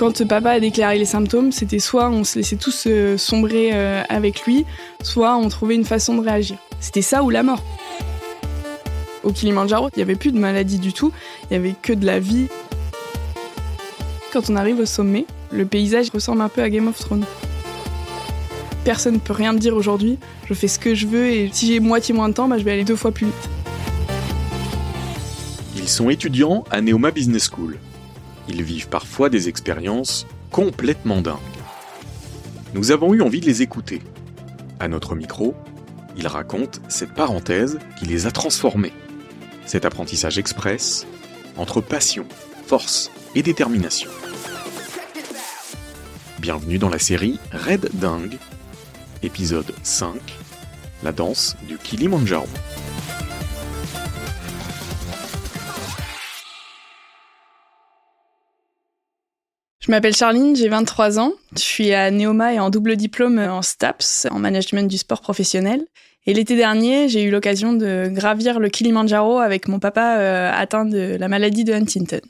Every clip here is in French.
Quand papa a déclaré les symptômes, c'était soit on se laissait tous euh, sombrer euh, avec lui, soit on trouvait une façon de réagir. C'était ça ou la mort. Au Kilimanjaro, il n'y avait plus de maladie du tout, il n'y avait que de la vie. Quand on arrive au sommet, le paysage ressemble un peu à Game of Thrones. Personne ne peut rien me dire aujourd'hui, je fais ce que je veux et si j'ai moitié moins de temps, bah, je vais aller deux fois plus vite. Ils sont étudiants à Neoma Business School. Ils vivent parfois des expériences complètement dingues. Nous avons eu envie de les écouter. À notre micro, ils racontent cette parenthèse qui les a transformés. Cet apprentissage express entre passion, force et détermination. Bienvenue dans la série Red Dingue, épisode 5, la danse du Kilimanjaro. Je m'appelle Charline, j'ai 23 ans. Je suis à Neoma et en double diplôme en STAPS, en management du sport professionnel. Et l'été dernier, j'ai eu l'occasion de gravir le Kilimanjaro avec mon papa euh, atteint de la maladie de Huntington.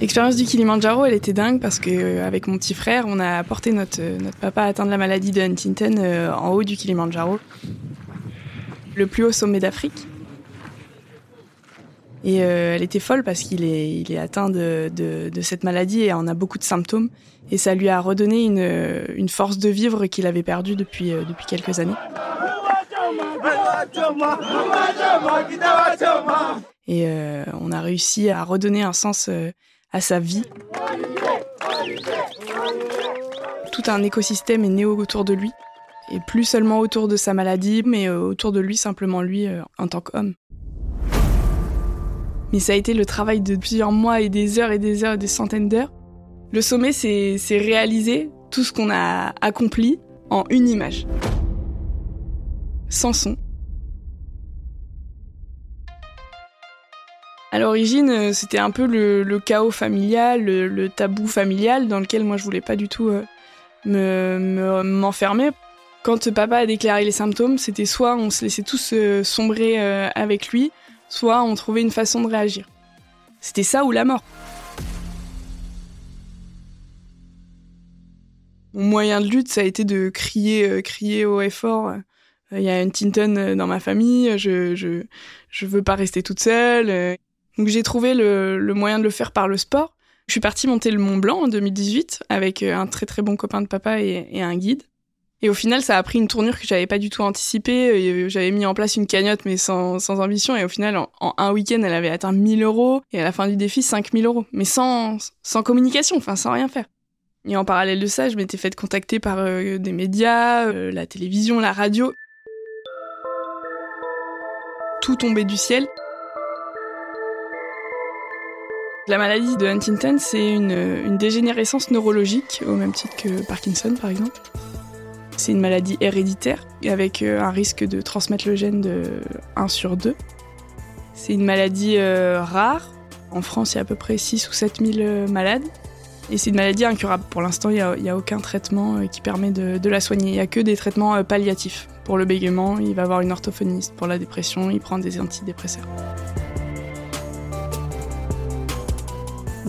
L'expérience du Kilimanjaro, elle était dingue parce que euh, avec mon petit frère, on a porté notre, notre papa atteint de la maladie de Huntington euh, en haut du Kilimanjaro, le plus haut sommet d'Afrique. Et euh, elle était folle parce qu'il est, atteint de, cette maladie et en a beaucoup de symptômes. Et ça lui a redonné une, une force de vivre qu'il avait perdue depuis, euh, quelques années. Et euh, on a réussi à redonner un sens euh, à sa vie. Tout un écosystème est né autour de lui. Et plus seulement autour de sa maladie, mais euh, autour de lui, simplement lui en tant qu'homme. Mais ça a été le travail de plusieurs mois et des heures et des heures, des centaines d'heures. Le sommet, c'est réaliser tout ce qu'on a accompli en une image. Sans son. À l'origine, c'était un peu le, chaos familial, le, tabou familial dans lequel moi je voulais pas du tout me m'enfermer. Quand papa a déclaré les symptômes, c'était soit on se laissait tous sombrer avec lui, soit on trouvait une façon de réagir. C'était ça ou la mort. Mon moyen de lutte, ça a été de crier, euh, crier haut et fort. Il y a une Tinton dans ma famille, je, je, je veux pas rester toute seule. Donc j'ai trouvé le, le, moyen de le faire par le sport. Je suis partie monter le Mont Blanc en 2018 avec un très très bon copain de papa et un guide. Et au final, ça a pris une tournure que j'avais pas du tout anticipée. J'avais mis en place une cagnotte, mais sans, sans ambition. Et au final, en, un week-end, elle avait atteint 1000 euros. Et à la fin du défi, 5000 euros. Mais sans, sans communication, enfin, sans rien faire. Et en parallèle de ça, je m'étais fait contacter par euh, des médias, euh, la télévision, la radio. Tout tombait du ciel. La maladie de Huntington, c'est une, une dégénérescence neurologique, au même titre que Parkinson, par exemple. C'est une maladie héréditaire avec euh, un risque de transmettre le gène de 1 sur 2. C'est une maladie euh, rare. En France, il y a à peu près 6 ou 7 000 euh, malades. Et c'est une maladie incurable. Pour l'instant, il n'y a, aucun traitement qui permet de, de la soigner. Il n'y a que des traitements palliatifs. Pour le bégaiement, il va avoir une orthophoniste. Pour la dépression, il prend des antidépresseurs.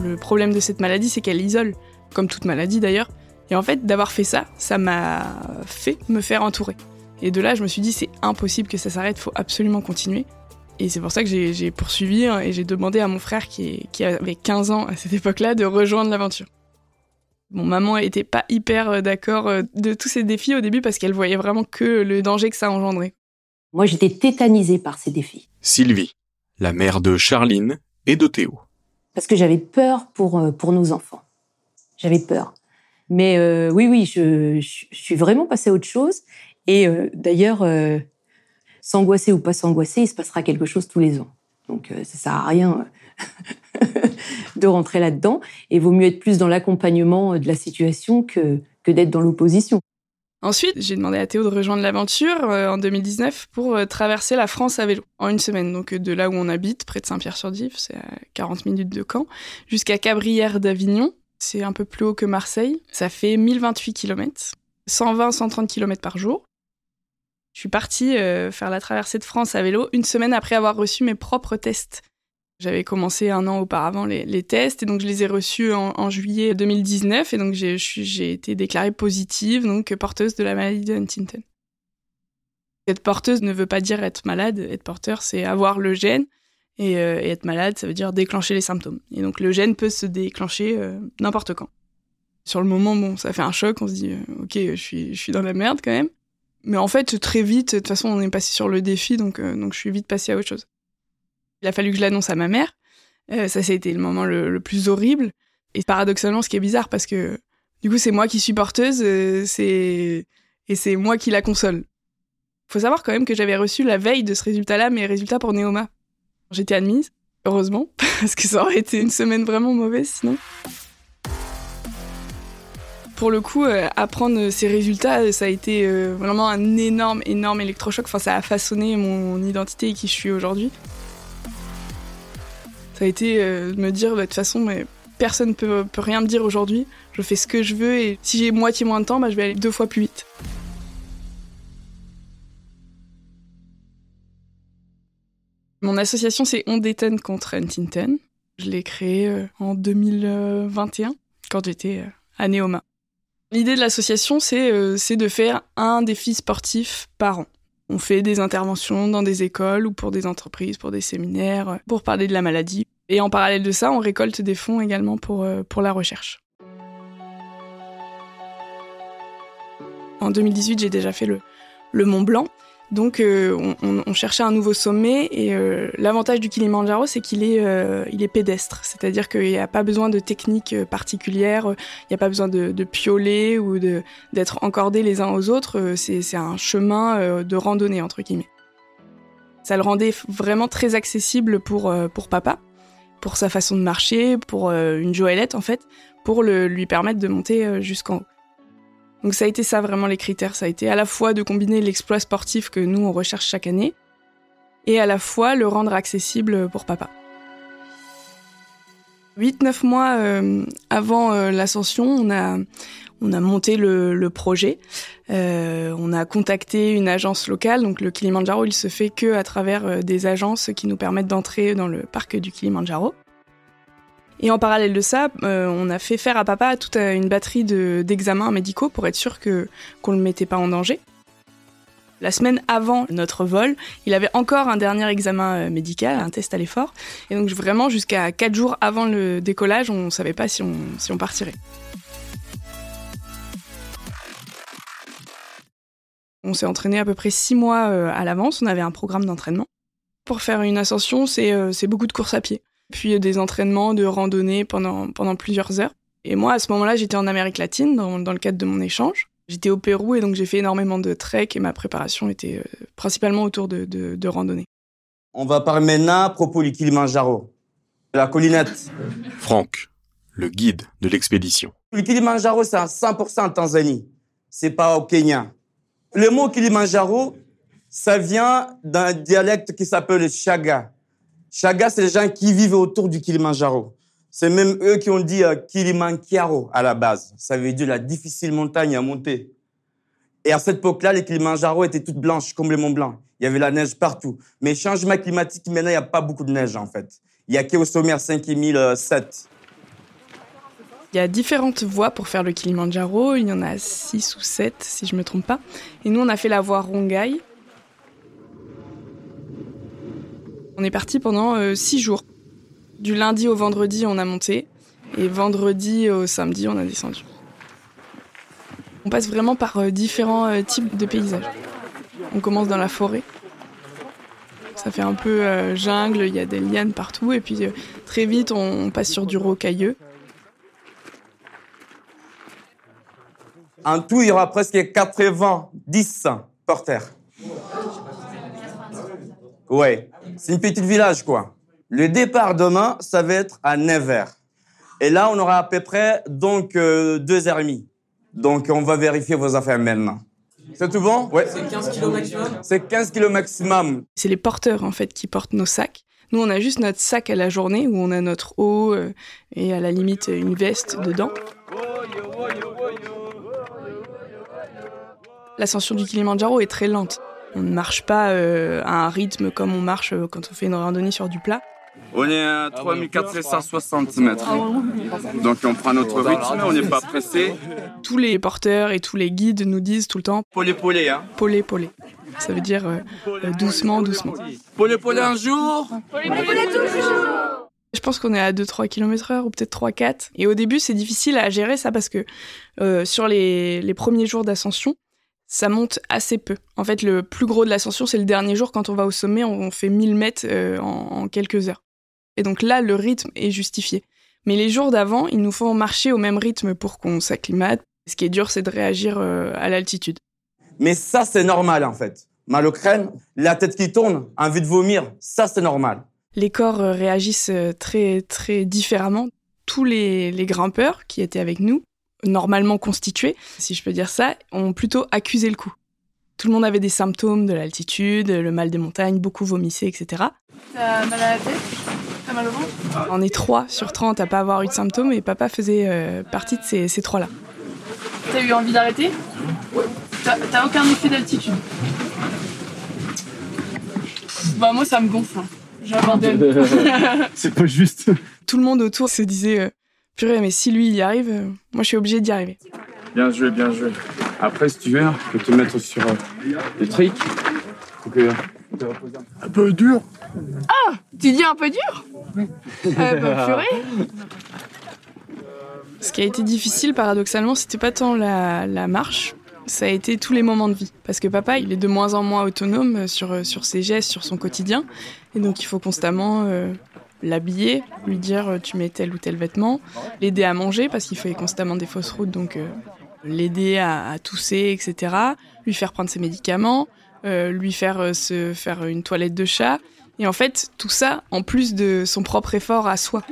Le problème de cette maladie, c'est qu'elle isole, comme toute maladie d'ailleurs. Et en fait, d'avoir fait ça, ça m'a fait me faire entourer. Et de là, je me suis dit, c'est impossible que ça s'arrête, faut absolument continuer. Et c'est pour ça que j'ai poursuivi et j'ai demandé à mon frère, qui, qui, avait 15 ans à cette époque-là, de rejoindre l'aventure. Mon maman était pas hyper d'accord de tous ces défis au début parce qu'elle voyait vraiment que le danger que ça engendrait. Moi, j'étais tétanisée par ces défis. Sylvie, la mère de Charline et de Théo. Parce que j'avais peur pour, pour nos enfants. J'avais peur. Mais euh, oui, oui, je, suis vraiment passée à autre chose. Et euh, d'ailleurs, euh, s'angoisser ou pas s'angoisser, il se passera quelque chose tous les ans. Donc ça sert à rien de rentrer là-dedans. Et vaut mieux être plus dans l'accompagnement de la situation que, que d'être dans l'opposition. Ensuite, j'ai demandé à Théo de rejoindre l'aventure en 2019 pour traverser la France à vélo en une semaine. Donc de là où on habite, près de Saint-Pierre-sur-Dive, c'est à 40 minutes de Caen, jusqu'à Cabrières d'Avignon, c'est un peu plus haut que Marseille. Ça fait 1028 km, 120-130 km par jour. Je suis partie euh, faire la traversée de France à vélo une semaine après avoir reçu mes propres tests J'avais commencé un an auparavant les, tests et donc je les ai reçus en, juillet 2019 et donc j'ai été déclarée positive, donc porteuse de la maladie de Huntington. Être porteuse ne veut pas dire être malade. Être porteur, c'est avoir le gène. Et, euh, être malade, ça veut dire déclencher les symptômes. Et donc le gène peut se déclencher euh, n'importe quand. Sur le moment, bon, ça fait un choc. On se dit, euh, ok, je suis, je suis dans la merde quand même. Mais en fait, très vite, de toute façon, on est passé sur le défi, donc, donc je suis vite passée à autre chose. Il a fallu que je l'annonce à ma mère. ça, été le moment le, plus horrible. Et paradoxalement, ce qui est bizarre, parce que du coup, c'est moi qui suis porteuse, c'est et c'est moi qui la console. Faut savoir quand même que j'avais reçu la veille de ce résultat-là mes résultats pour Neoma. J'étais admise, heureusement, parce que ça aurait été une semaine vraiment mauvaise sinon. Pour le coup, euh, apprendre ces résultats, ça a été euh, vraiment un énorme, énorme électrochoc. Enfin, ça a façonné mon identité et qui je suis aujourd'hui. Ça a été euh, de me dire, bah, de toute façon, mais personne ne peut, peut rien me dire aujourd'hui. Je fais ce que je veux et si j'ai moitié moins de temps, bah, je vais aller deux fois plus vite. Mon association, c'est On détonne contre Huntington. Je l'ai créée euh, en 2021, quand j'étais euh, à Neoma. L'idée de l'association, euh, c'est de faire un défi sportif par an. On fait des interventions dans des écoles ou pour des entreprises, pour des séminaires, pour parler de la maladie. Et en parallèle de ça, on récolte des fonds également pour, pour la recherche. En 2018, j'ai déjà fait le, le Mont Blanc. Donc euh, on, cherchait un nouveau sommet et euh, l'avantage du Kilimanjaro c'est qu'il est, euh, est pédestre, c'est-à-dire qu'il n'y a pas besoin de techniques particulières, il n'y a pas besoin de, de pioler ou d'être encordés les uns aux autres, c'est un chemin de randonnée entre guillemets. Ça le rendait vraiment très accessible pour, pour papa, pour sa façon de marcher, pour une Joëlette en fait, pour le, lui permettre de monter jusqu'en haut. Donc ça a été ça vraiment les critères, ça a été à la fois de combiner l'exploit sportif que nous on recherche chaque année et à la fois le rendre accessible pour papa. 8-9 mois euh, avant euh, l'ascension, on a, on a monté le, projet. Euh, on a contacté une agence locale. Donc le Kilimanjaro, il se fait que à travers des agences qui nous permettent d'entrer dans le parc du Kilimanjaro. Et en parallèle de ça, euh, on a fait faire à papa toute une batterie d'examens médicaux pour être sûr que qu'on le mettait pas en danger. La semaine avant notre vol, il avait encore un dernier examen euh, médical, un test à l'effort. Et donc vraiment jusqu'à 4 jours avant le décollage, on ne savait pas si on, si on partirait. On s'est entraîné à peu près 6 mois euh, à l'avance, on avait un programme d'entraînement. Pour faire une ascension, c'est beaucoup de courses à pied puis des entraînements de randonnée pendant, pendant plusieurs heures. Et moi, à ce moment-là, j'étais en Amérique latine dans, dans, le cadre de mon échange. J'étais au Pérou et donc j'ai fait énormément de trek et ma préparation était euh, principalement autour de, de, de randonnée. On va parler maintenant à propos du Kilimanjaro, la collinette. Franck, le guide de l'expédition. Le Kilimanjaro, c'est à 100% en Tanzanie. C'est pas au Kenya. Le mot Kilimanjaro, ça vient d'un dialecte qui s'appelle le Chaga. Chaga, c'est les gens qui vivent autour du Kilimanjaro. C'est même eux qui ont dit euh, Kilimanjaro à la base. Ça veut dire la difficile montagne à monter. Et à cette époque-là, les Kilimanjaro étaient toutes blanches, comme le Mont Blanc. Il y avait la neige partout. Mais changement climatique, maintenant, il n'y a pas beaucoup de neige, en fait. Il n'y a qu'au sommet à 5007. Il y a différentes voies pour faire le Kilimanjaro. Il y en a six ou sept, si je ne me trompe pas. Et nous, on a fait la voie Rongai, On est parti pendant euh, six jours. Du lundi au vendredi, on a monté. Et vendredi au samedi, on a descendu. On passe vraiment par euh, différents euh, types de paysages. On commence dans la forêt. Ça fait un peu jungle, il y a des lianes partout. Et puis très vite, on, passe sur du rocailleux. En tout, il y aura presque 90 porteurs. Ouais, c'est une petite village, quoi. Le départ demain, ça va être à 9h. Et là, on aura à peu près donc euh, deux heures et demie. Donc, on va vérifier vos affaires maintenant. C'est tout bon? Ouais. C'est 15 kilos maximum? C'est 15 kilos maximum. C'est les porteurs, en fait, qui portent nos sacs. Nous, on a juste notre sac à la journée où on a notre eau euh, et à la limite une veste dedans. L'ascension du Kilimanjaro est très lente. On ne marche pas euh, à un rythme comme on marche euh, quand on fait une randonnée sur du plat. On est à 3460 mètres. Donc on prend notre rythme, on n'est pas pressé. Tous les porteurs et tous les guides nous disent tout le temps Polé polé, hein. polé polé. Ça veut dire euh, euh, doucement, doucement. Polé polé un jour. Je pense qu'on est à 2-3 km heure ou peut-être 3-4. Et au début, c'est difficile à gérer ça parce que euh, sur les, les premiers jours d'ascension, ça monte assez peu. En fait, le plus gros de l'ascension, c'est le dernier jour. Quand on va au sommet, on fait 1000 mètres euh, en, en quelques heures. Et donc là, le rythme est justifié. Mais les jours d'avant, il nous faut marcher au même rythme pour qu'on s'acclimate. Ce qui est dur, c'est de réagir euh, à l'altitude. Mais ça, c'est normal en fait. Mal au crâne, la tête qui tourne, envie de vomir, ça c'est normal. les corps euh, réagissent très très différemment. Tous les, les grimpeurs qui étaient avec nous, normalement constitués, si je peux dire ça, ont plutôt accusé le coup. Tout le monde avait des symptômes de l'altitude, le mal des montagnes, beaucoup vomissaient, etc. T'as mal à la tête? T'as mal au ventre? On est 3 sur 30 à pas avoir eu de symptômes et papa faisait euh, partie de ces, ces trois-là. T'as eu envie d'arrêter? T'as t'as aucun effet d'altitude? Bah moi ça me gonfle. hein. J'abandonne. C'est pas juste. Tout le monde autour se disait euh, Purée, mais si lui il y arrive, euh, moi je suis obligée d'y arriver. Bien joué, bien joué. Après, si tu veux, je peux te mettre sur euh, des tricks. Que- Un peu dur. tu dis un peu dur euh, bah, purée. Ce qui a été difficile, paradoxalement, c'était pas tant la, la marche, ça a été tous les moments de vie. Parce que papa, il est de moins en moins autonome euh, sur, sur ses gestes, sur son quotidien. Et donc, il faut constamment euh, l'habiller, lui dire euh, tu mets tel ou tel vêtement, l'aider à manger, parce qu'il fait constamment des fausses routes, donc euh, l'aider à, tousser, etc. Lui faire prendre ses médicaments, euh, lui faire se faire une toilette de chat. Et en fait, tout ça, en plus de son propre effort à soi.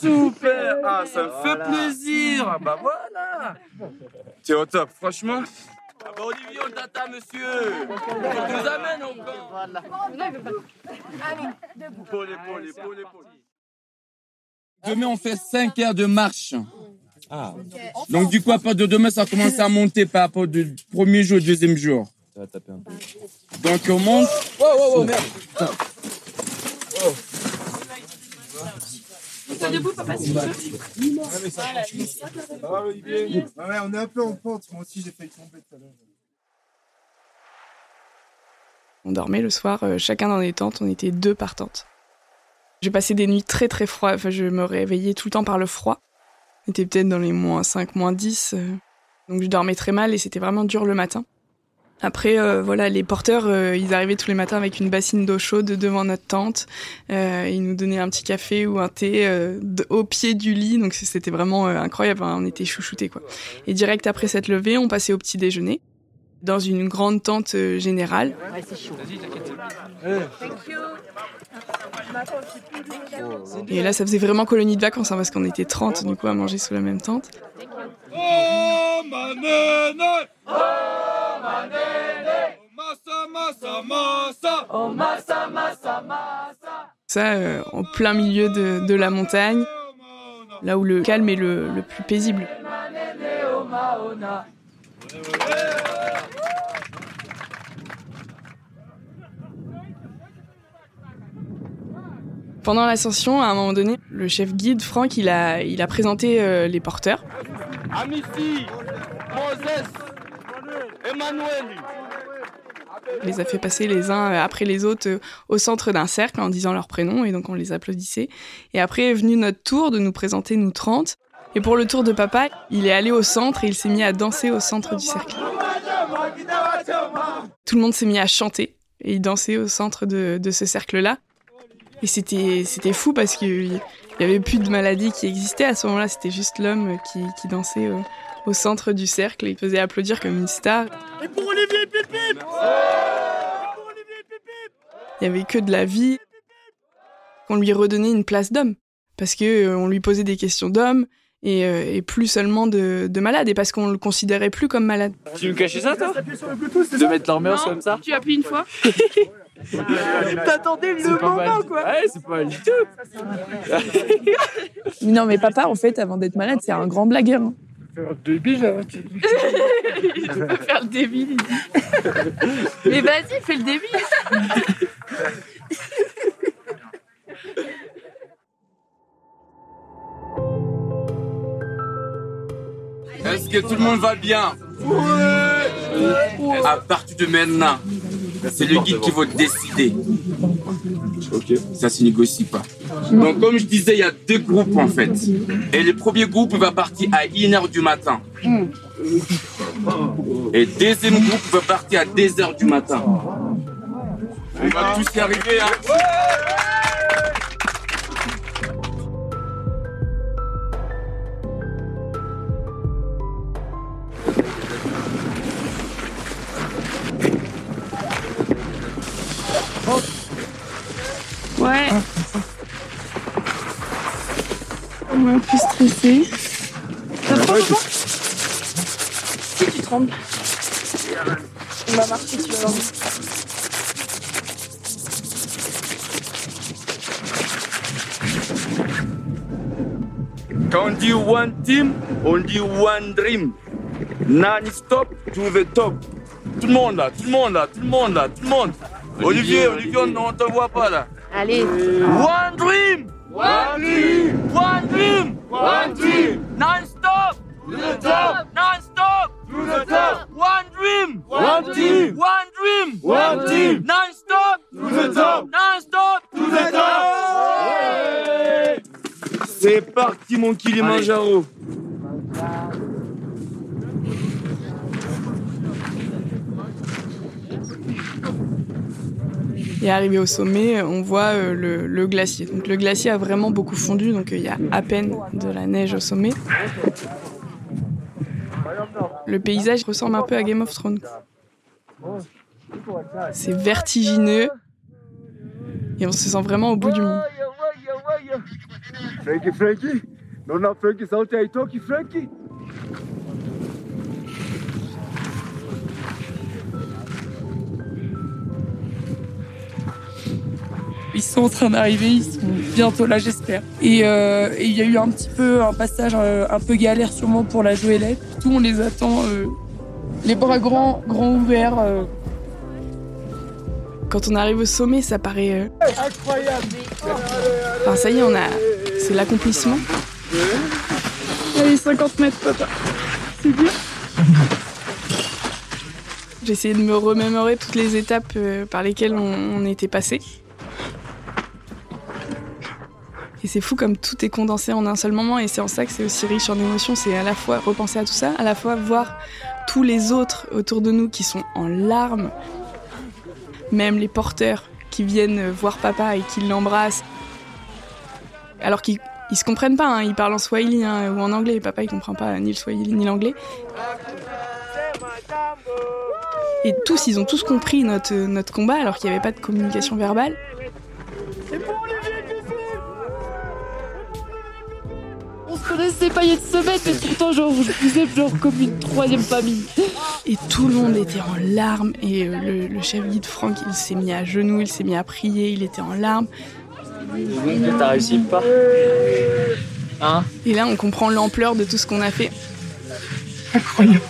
Super Ah, ça me fait plaisir Bah voilà T'es au top, franchement ah bah Olivier, on t'attend, monsieur On nous amène encore Polé, polé, polé, polé. Demain, on fait 5 heures de marche. Donc, du coup, à partir de demain, ça commence à monter par rapport du premier jour au deuxième jour. Donc, on monte. Wow, wow, wow, merde. Debout papa. Ah, Olivier Ouais, on est un peu en pente. Moi aussi, j'ai failli tomber tout à l'heure. On dormait le soir, euh, chacun dans des tentes, on était deux par tente. J'ai passé des nuits très très froides, enfin je me réveillais tout le temps par le froid. On était peut-être dans les moins 5, moins 10, euh, donc je dormais très mal et c'était vraiment dur le matin. Après, euh, voilà, les porteurs, euh, ils arrivaient tous les matins avec une bassine d'eau chaude devant notre tente. Euh, ils nous donnaient un petit café ou un thé euh, au pied du lit, donc c'était vraiment euh, incroyable. hein, on était chouchoutés quoi. Et direct après cette levée, on passait au petit déjeuner dans une grande tente générale. Et là, ça faisait vraiment colonie de vacances, hein, parce qu'on était 30 du coup à manger sous la même tente. Oh, Oh, Ça, euh, en plein milieu de, de la montagne, là où le calme est le, le plus paisible. Pendant l'ascension, à un moment donné, le chef guide, Franck, il a, il a présenté euh, les porteurs. Amici Moses les a fait passer les uns euh, après les autres euh, au centre d'un cercle en disant leur prénom et donc on les applaudissait. Et après est venu notre tour de nous présenter nous 30. Et pour le tour de papa, il est allé au centre et il s'est mis à danser au centre du cercle. Tout le monde s'est mis à chanter et il dansait au centre de, ce cercle-là. Et c'était c'était fou parce qu'il n'y avait plus de maladie qui existait à ce moment-là. C'était juste l'homme qui, qui dansait au, centre du cercle et il faisait applaudir comme une star. Et pour Olivier Pipip Il y avait que de la vie. On lui redonnait une place d'homme parce que euh, on lui posait des questions d'homme et, euh, et plus seulement de, de malade et parce qu'on le considérait plus comme malade. Tu me cachais ça, toi De mettre l'ambiance comme ça Tu appuies une fois T'attendais le moment, quoi Ouais, c'est pas mal du tout Non, mais papa, en fait, avant d'être malade, c'est un grand blagueur. hein. Débile, hein, tu- Il peut faire le débile. Mais vas-y, fais le débile Est-ce que tout le monde va bien À partir de maintenant, c'est le guide qui va décider. Ok. Ça se négocie pas. Donc, comme je disais, il y a deux groupes en fait. Et le premier groupe va partir à 1h du matin. Et le deuxième groupe va partir à 2h du matin. On va tous y arriver, hein. Trop papa Si tu trembles. On va marcher, tu vas voir. Quand on dit one team, on dit one dream. Non-stop to the top. Tout le monde là, tout le monde là, tout le monde là, tout le monde. Olivier, Olivier, on ne te voit pas là. Allez. One dream! One dream! One dream! One dream! Non-stop! To the top! Non-stop! To the top! One dream! One team! One dream! One team! Non-stop! To the top! Non-stop! To the top! C'est parti mon Kilimanjaro! Et arrivé au sommet, on voit euh, le, glacier. Donc le glacier a vraiment beaucoup fondu, donc euh, il y a à peine de la neige au sommet. Le paysage ressemble un peu à Game of Thrones. C'est vertigineux et on se sent vraiment au bout du monde. Frankie, Frankie. Naona Frankie sauti haitoki Frankie. Ils sont en train d'arriver, ils sont bientôt là, j'espère. Et euh, il y a eu un petit peu un passage euh, un peu galère sûrement pour la Joëlette. Tout on les attend, euh, les bras grands, grands ouverts. euh. Quand on arrive au sommet, ça paraît. euh, Incroyable. Enfin, ça y est, on a. C'est l'accomplissement. Allez, 50 mètres, papa. C'est bien. J'ai essayé de me remémorer toutes les étapes par lesquelles on, on était passé. C'est fou comme tout est condensé en un seul moment et c'est en ça que c'est aussi riche en émotions. C'est à la fois repenser à tout ça, à la fois voir tous les autres autour de nous qui sont en larmes, même les porteurs qui viennent voir papa et qui l'embrassent. Alors qu'ils ils se comprennent pas, hein, ils parlent en swahili hein, ou en anglais. Papa il comprend pas ni le swahili ni l'anglais. Et tous, ils ont tous compris notre, notre combat alors qu'il n'y avait pas de communication verbale. On se connaissait pas il y a une semaine, mais pourtant, genre, je vous aime genre comme une troisième famille. Et tout le monde était en larmes. Et euh, le, le chef guide Franck, il s'est mis à genoux, il s'est mis à prier, il était en larmes. T'as réussi pas Hein Et là, on comprend l'ampleur de tout ce qu'on a fait. Incroyable.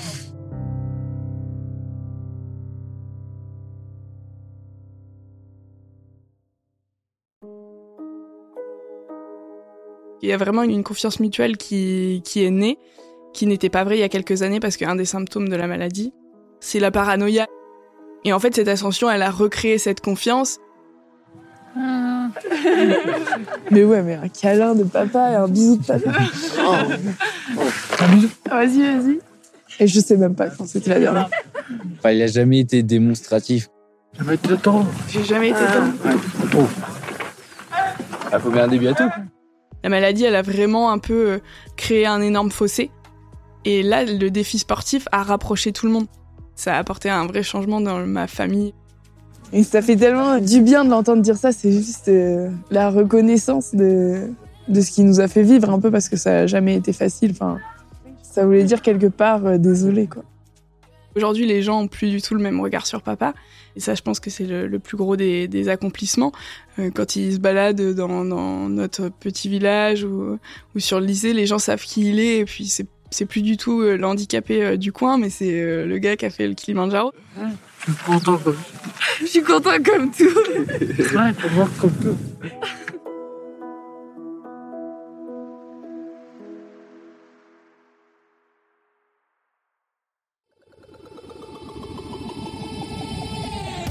Il y a vraiment une confiance mutuelle qui, qui est née, qui n'était pas vraie il y a quelques années parce qu'un des symptômes de la maladie, c'est la paranoïa. Et en fait, cette ascension, elle a recréé cette confiance. Mais ouais, mais un câlin de papa et un bisou de papa. Vas-y, vas-y. Et je sais même pas quand c'était la dernière. Enfin, il a jamais été démonstratif. Jamais été temps. J'ai jamais été temps. Il faut bien un début à tout. La maladie, elle a vraiment un peu euh, créé un énorme fossé. Et là, le défi sportif a rapproché tout le monde. Ça a apporté un vrai changement dans ma famille. Et ça fait tellement du bien de l'entendre dire ça, c'est juste euh, la reconnaissance de, de ce qui nous a fait vivre un peu parce que ça a jamais été facile. Enfin, ça voulait dire quelque part euh, désolé quoi. Aujourd'hui, les gens ont plus du tout le même regard sur papa. Et ça, je pense que c'est le, le plus gros des, des accomplissements. Euh, quand ils se baladent dans, dans notre petit village ou, ou sur le lycée, les gens savent qui il est. Et puis, c'est plus du tout euh, l'handicapé euh, du coin, mais c'est le gars qui a fait le Kilimanjaro. Je suis content comme Je suis content comme tout. Ouais, comme tout.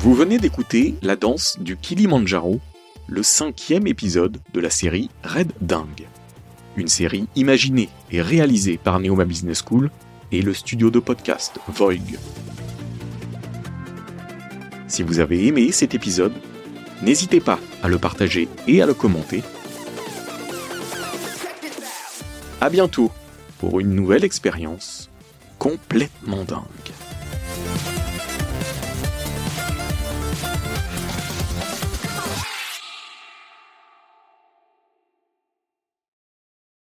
Vous venez d'écouter La danse du Kilimanjaro, le cinquième épisode de la série Red Dingue. Une série imaginée et réalisée par Neoma Business School et le studio de podcast Voig. Si vous avez aimé cet épisode, n'hésitez pas à le partager et à le commenter. À bientôt pour une nouvelle expérience complètement dingue.